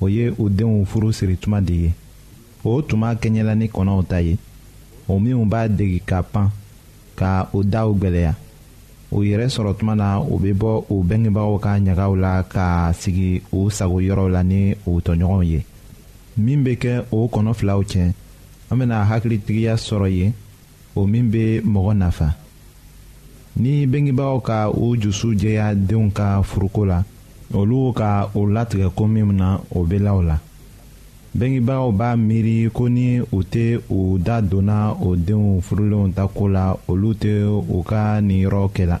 o ye u denw furu siri tuma de ye o tuma kɛɲɛla ni kɔnɔw ta ye o minnu b'a degi ka pan ka u daw gwɛlɛya u yɛrɛ sɔrɔ tuma na u bɛ bɔ u bɛngebagaw ka ɲagaw la ka sigi u sago yɔrɔw la ni u tɔɲɔgɔnw ye min bɛ kɛ o kɔnɔ filaw cɛ an bɛna hakilitigiya sɔrɔ yen o min bɛ mɔgɔ nafa ni bengebaaw ka u dusu jɛya denw ka furuko la olu ka o latigɛ ko min na o bɛ la o la bengebaaw b'a miiri ko ni u tɛ u da donna o denw furulenw ta ko la olu tɛ u ka nin yɔrɔ kɛ la.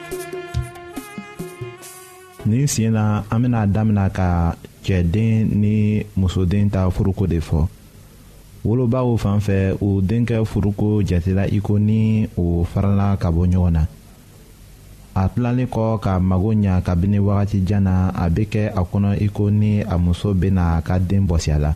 nin sen na an bɛna damina ka cɛden ni musoden ta furuko de fɔ wolobaw fan fɛ u denkɛ furuko jatela iko ni o farala ka bɔ ɲɔgɔn na a tilalen kɔ ka mago ɲa kabini wagati jan na a bɛ kɛ a kɔnɔ iko ni a muso bɛna a ka den bɔsiya la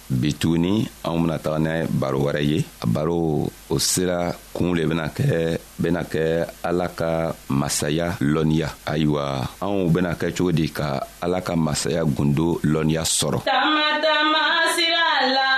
bi tuguni anw bena taga ni baro wɛrɛ ye a baro o sira kuun le bena kɛ bena kɛ ala ka masaya lɔnniya ayiwa anw bena kɛ cogo di ka ala ka masaya gundo lɔnniya sɔrɔ tama tama sira la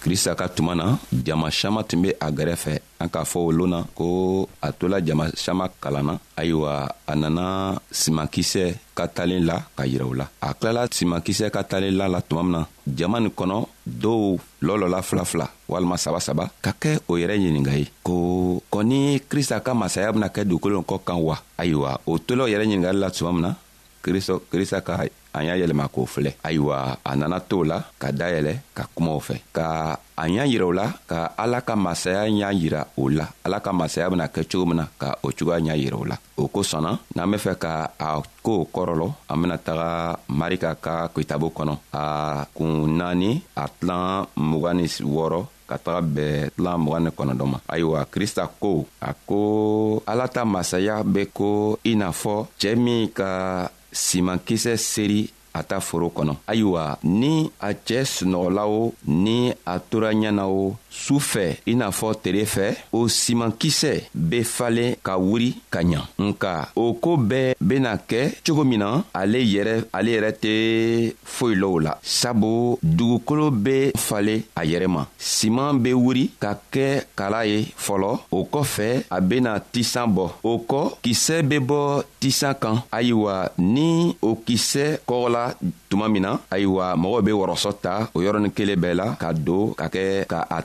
krista ka tuma na jama siama tun be a gɛrɛfɛ an k'a fɔ olu na ko a tola jama siama kalanna ayiwa a nana simakisɛ ka talen la ka yira u la a tilala simakisɛ ka talen la la tuma min na jama nin kɔnɔ dɔw lɔlɔla fila fila walima saba saba ka kɛ o yɛrɛ ɲininga ye ko kɔni krista ka masaya bena kɛ dugukolo kɔ kan wa ayiwa o tola o yɛrɛ ɲiningari la tuma min na kristo krista ka a y'a yɛlɛma k'o filɛ ayiwa a nana to la ka dayɛlɛ ka kumaw fɛ ka a y'a yira o la ka ala ka masaya y'a yira o la ala ka masaya bena kɛ cogo min na ka o cogoya y'a yira o la o kosɔnna n'an be fɛ ka a koo kɔrɔlɔ an bena taga marika ka kitabo kɔnɔ a kun naani a tilan mugan ni wɔɔrɔ ka taga bɛɛ tila mugan ni kɔnɔdɔ ma ayiwa krista ko a ko ala ta masaya be ko i n'a fɔ cɛɛ min ka simankisɛ seri a ta foro kɔnɔ ayiwa ni a cɛ sunɔgɔla o ni a tora ɲɛ na o su fɛ i n'a fɔ tere fɛ o simankisɛ be falen ka wuri ka ɲa nka o koo bɛɛ bena kɛ cogo min na ale yɛrɛ ale yɛrɛ tɛ foyi low la sabu dugukolo bɛ fale a yɛrɛ ma siman bɛ wuri ka kɛ kala ye fɔlɔ o kɔfɛ a bɛna tisan bɔ o kɔ kisɛ bɛ bɔ tisan kan ayiwa ni o kisɛ kɔgɔla tuma min na ayiwa mɔgɔ bɛ wɔrɔsɔ ta o yɔrɔnin kelen bɛɛ la ka don ka kɛ ka a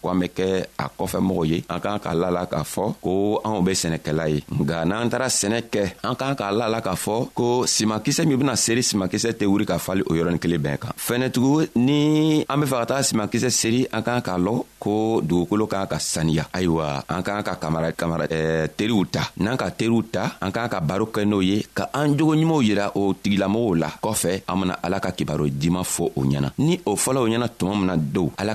ko an bɛ kɛ a kɔfɛ mɔgɔ ye an k'an ka la la k'a fɔ ko anw be sɛnɛkɛla ye nka n'an taara sɛnɛ kɛ an k'an k'a la la k'a fɔ ko simakisɛ min bena seri simakisɛ tɛ wuri ka fali o yɔrɔnin kelen bɛɛ kan fɛnɛtugu ni an be fɛ ka taga simakisɛ seri an k'an k'a lɔn ko dugukolo k'an ka saniya ayiwa an k'an ka kamara kamara eh, teriw ta n'an ka teriw ta an k'an ka baro kɛ n'o ye ka an jogo ɲumanw yira o tigilamɔgɔw la kɔfɛ an bena ala ka kibaro diman fɔ o ɲɛna ni o fɔla o ɲɛna tuma min na dow ala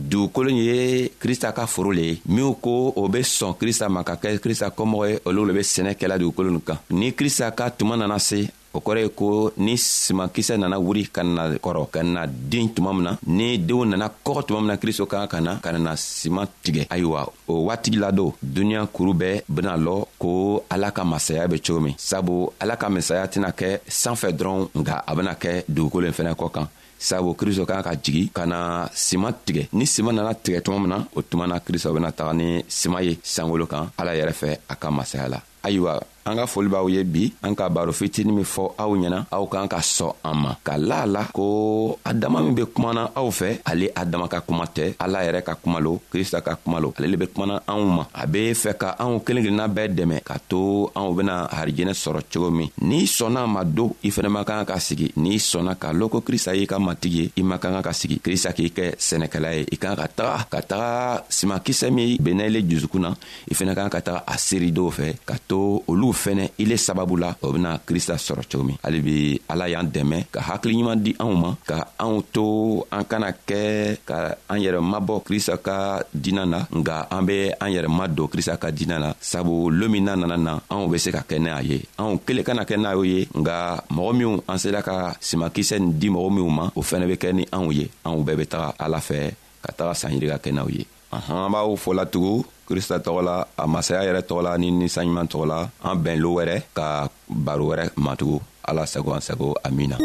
dugukolo ye krista ka foro le ye minw ko o be sɔn krista ma ka kɛ krista kɔmɔgɔ ye olu le be sɛnɛ kɛla dugukolo nin kan ni krista ka tuma nana se o kɔrɔ ye ko ni simankisɛ nana wuri ka na kɔrɔ ka na den tuma min na ni denw nana kɔgɔ tuma min na kristo ka ka na ka na siman tigɛ ayiwa o waati ladon duniɲa kuru bɛɛ bena lɔ ko ala ka masaya be cogo min sabu ala ka masaya tɛna kɛ sanfɛ dɔrɔn nka a bena kɛ dugukolo in fɛnɛ kɔ kan sabu kristo kan ka jigi ka na sima tigɛ ni sima nana tigɛ tuma min na o tuma na kristo bɛna taga ni sima ye sankolo kan ala yɛrɛ fɛ a ka masaya la ayiwa an ka foli b'aw ye bi an ka baro fitini min fɔ aw ɲɛna aw kan ka sɔn an ma ka la a la ko adama min be kumana aw fɛ ale adama ka kuma tɛ ala yɛrɛ ka kuma lo krista ka kuma lo ale le be kumana anw ma a be fɛ ka anw kelen kelenna bɛɛ dɛmɛ k'a to anw bena harijɛnɛ sɔrɔ cogo min n'i sɔnna ma don i fɛnɛ man kan ka sigi n'i sɔnna k'a lɔn ko krista y'i ka matigi ye i man kan ka sigi krista k'i kɛ sɛnɛkɛla ye i kan ka taga ka taga simakisɛ min benna ile jusukun na i fɛnɛ kan ka taga a seeri dɔw fɛ ka to olu fɛnɛ ile sababu la o bena krista sɔrɔ cogo min halibi ala y'an dɛmɛ ka hakiliɲuman di anw ma ka anw to an kana kɛ ka an yɛrɛ mabɔ krista ka diina na nka an be an yɛrɛ ma don krista ka diina na sabu lo min na nana na anw be se ka kɛ n'a ye anw kelen kana kɛ n'a ye nka mɔgɔ minw an sela ka simakisɛ nin di mɔgɔ minw ma o fɛnɛ be kɛ ni anw ye anw bɛɛ be taga ala fɛ ka taga sanɲiri ka kɛ n'aw ye an b'aw fola tugun krista tɔgɔ la a masaya yɛrɛ tɔgɔ la ni ninsanɲuman tɔgɔ la an bɛn lo wɛrɛ ka baro wɛrɛ matugu ala sago an sago amina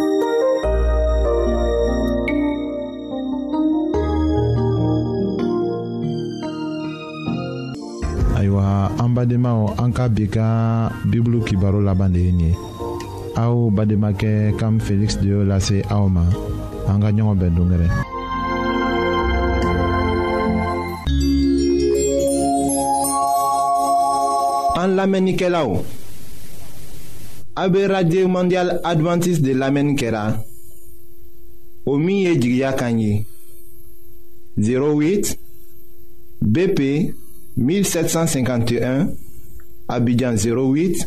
ayiwa an badenmaw an ka bi ka bibulu kibaro laban de ye nin ye aw bademakɛ kam feliksi de y'o lase aw ma an ka ɲɔgɔn bɛn dongɛrɛ an lamɛnnikɛlaw a be radio mondial adventiste de lamɛnni kɛra o min ye jigiya kan ye 08 BP 1751 Abidjan 08